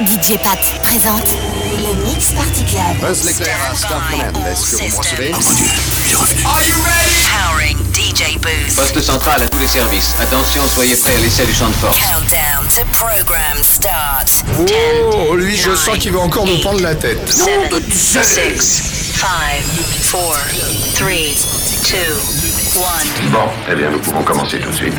DJ Pat présente le Mix Party Club. Buzz l'éclair à Star Command. Est-ce que vous me recevez Are you ready? Powering DJ Booth. Poste central à tous les services. Attention, soyez prêts à l'essai du champ de force. Countdown to program start. Oh, lui, je sens qu'il va encore nous prendre la tête. 7, 6, 5, 4, 3, 2, 1. Bon, eh bien, nous pouvons commencer tout de suite.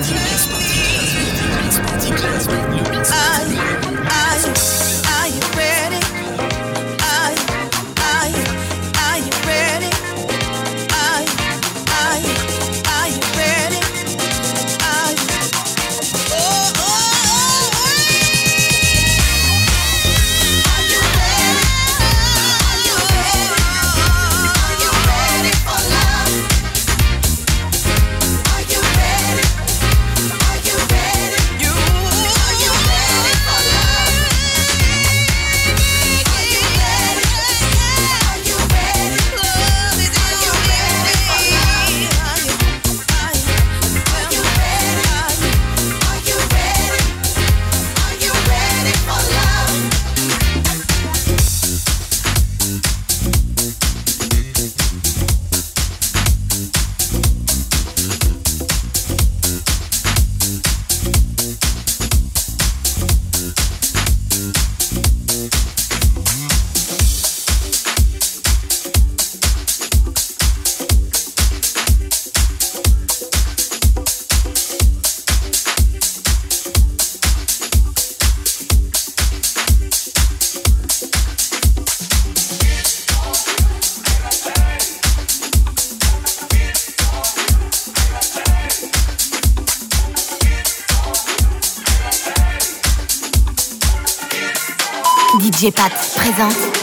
Présente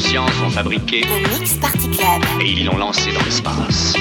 science ont fabriqué le Mix Party Club et ils l'ont lancé dans l'espace.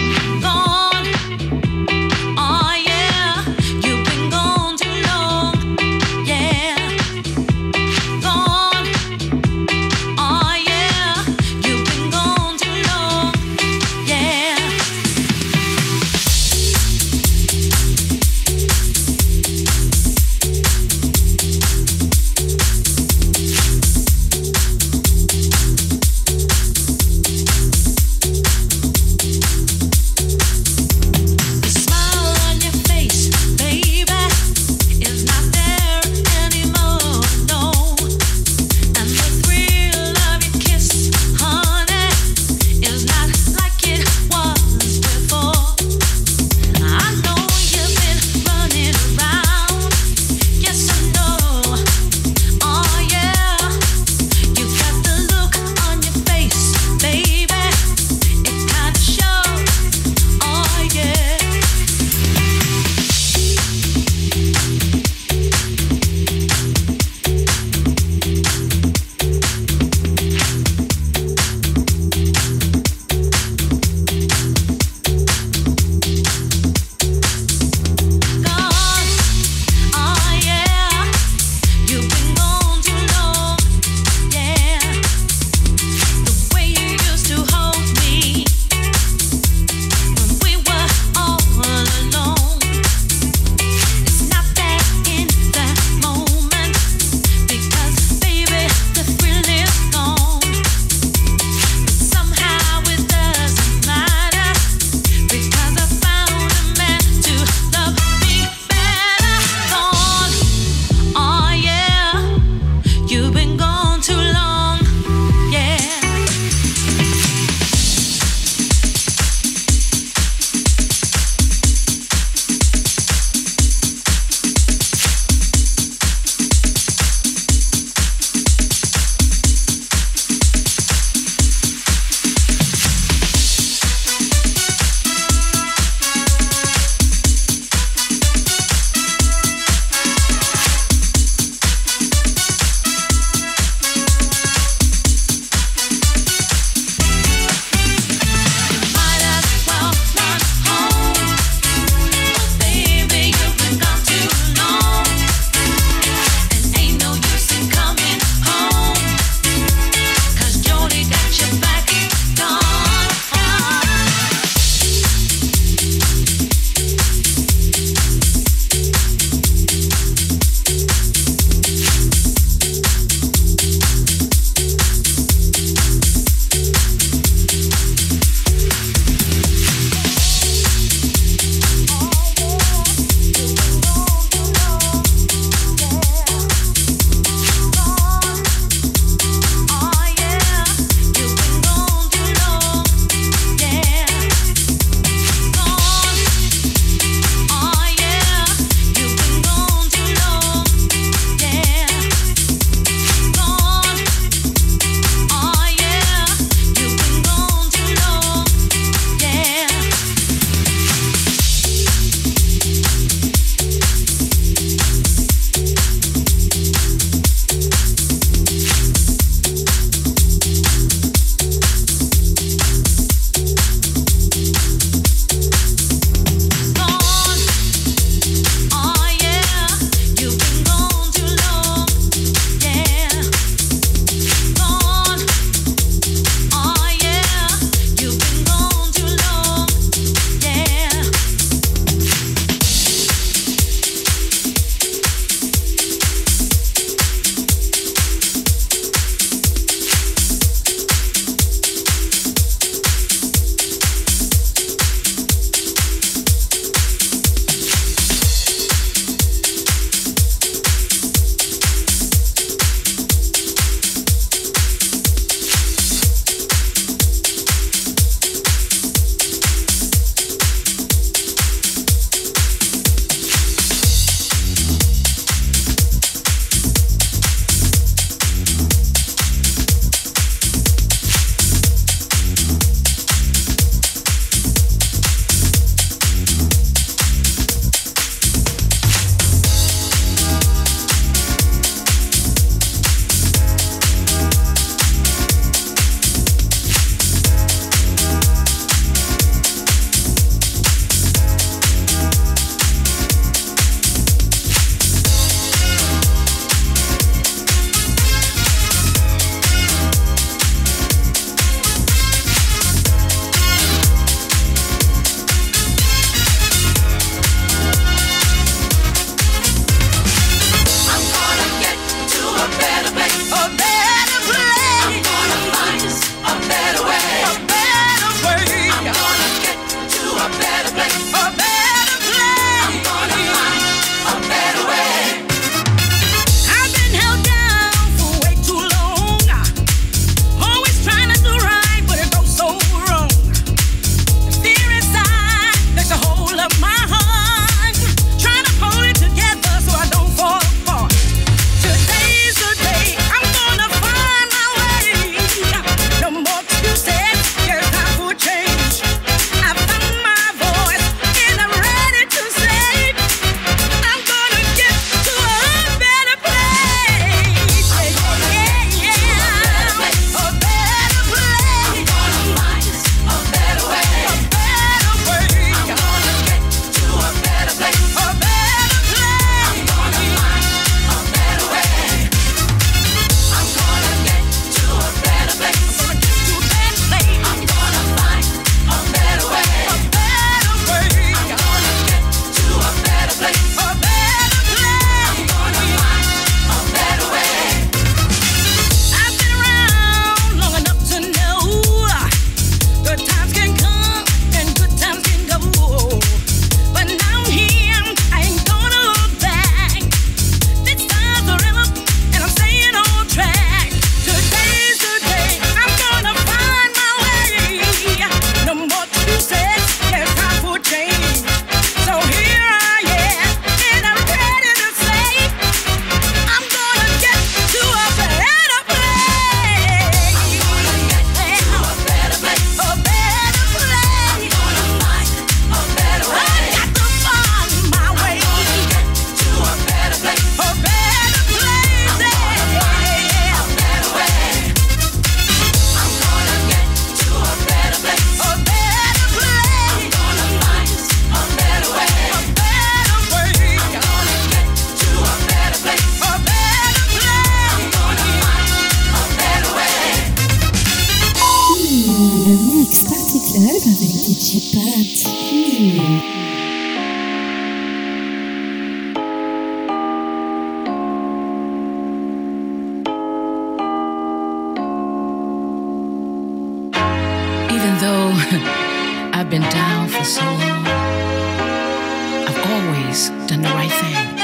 Always done the right thing.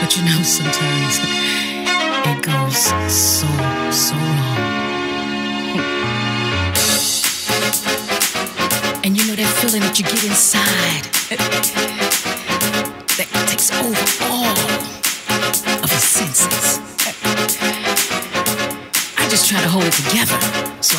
But you know, sometimes it goes so, so wrong. And you know that feeling that you get inside that takes over all of your senses. I just try to hold it together so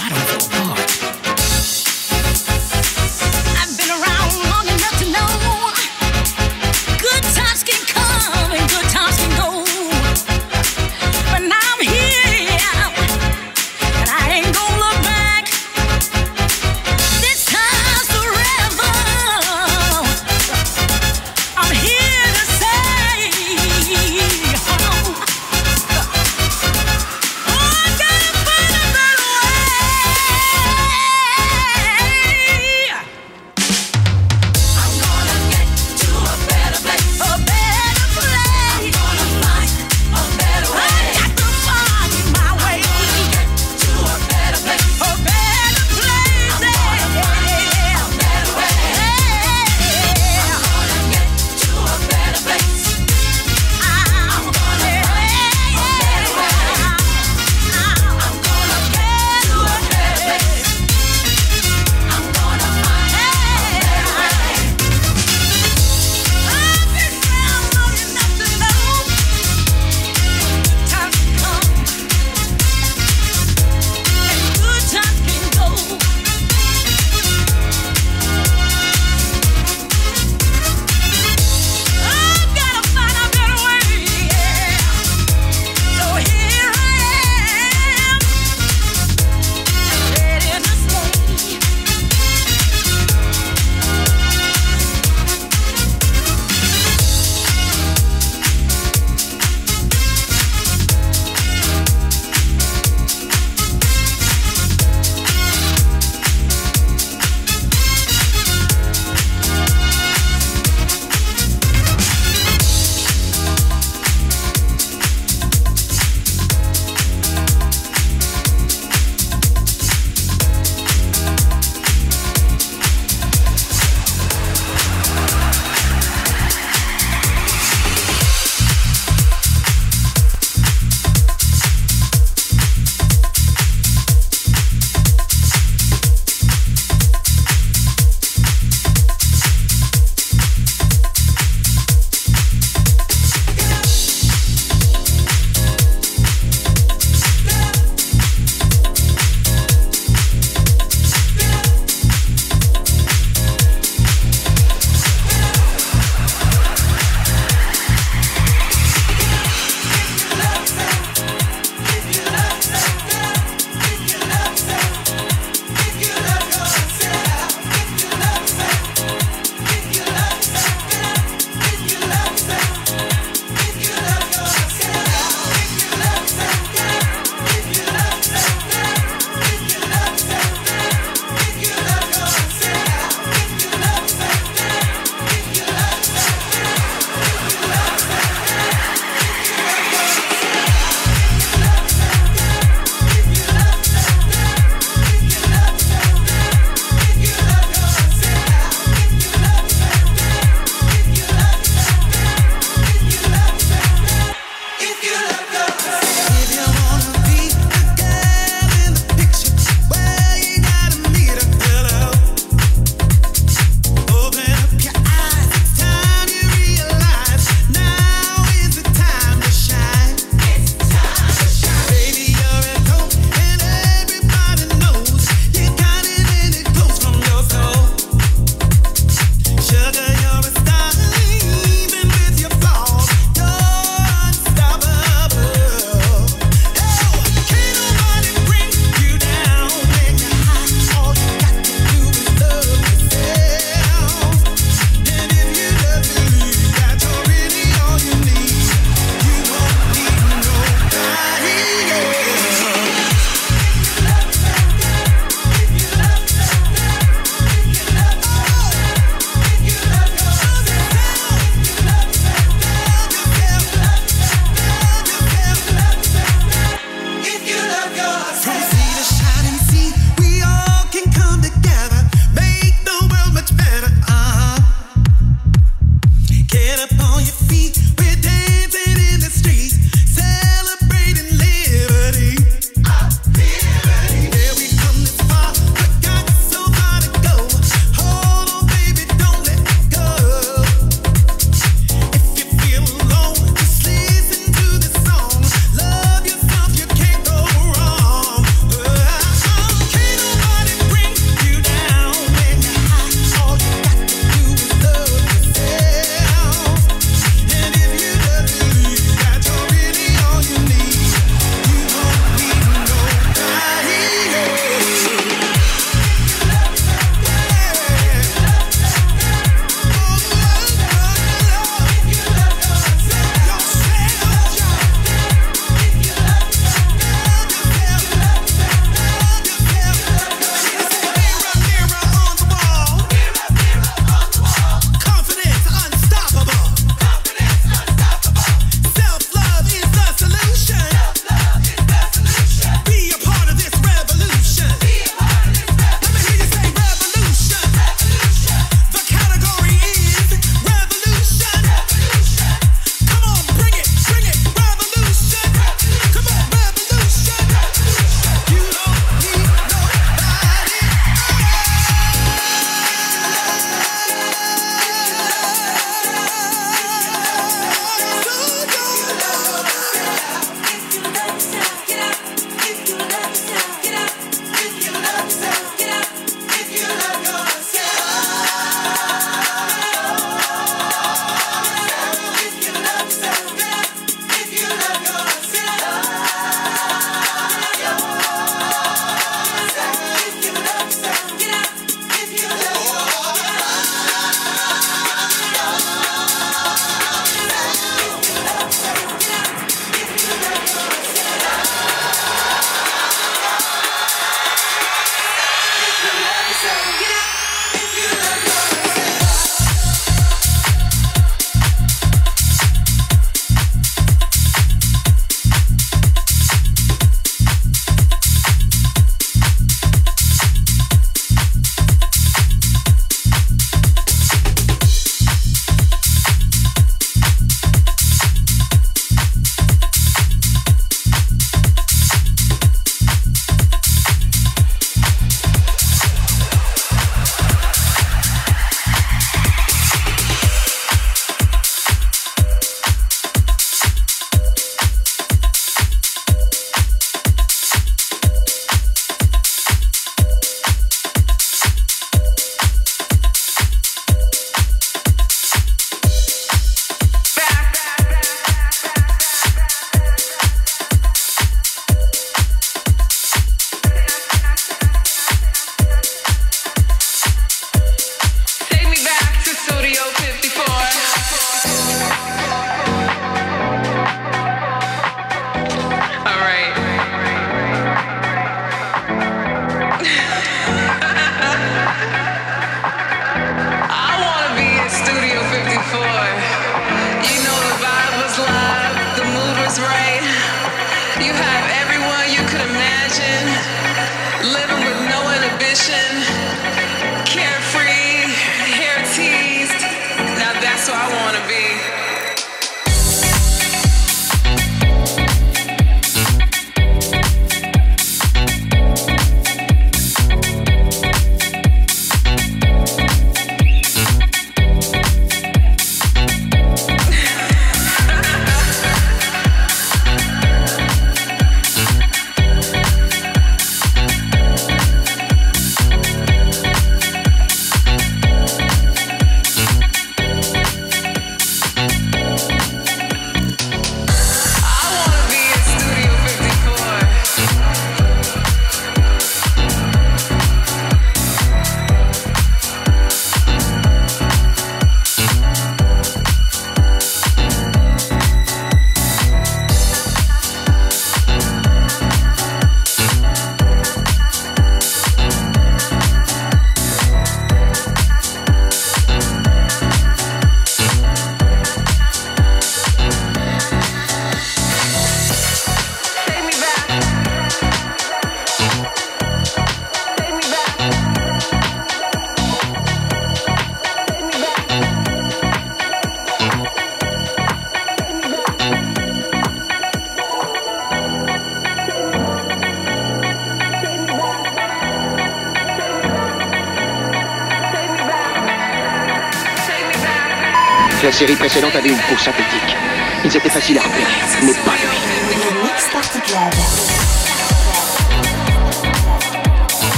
la série précédente avait une peau synthétique. Ils étaient faciles à repérer, mais pas lui.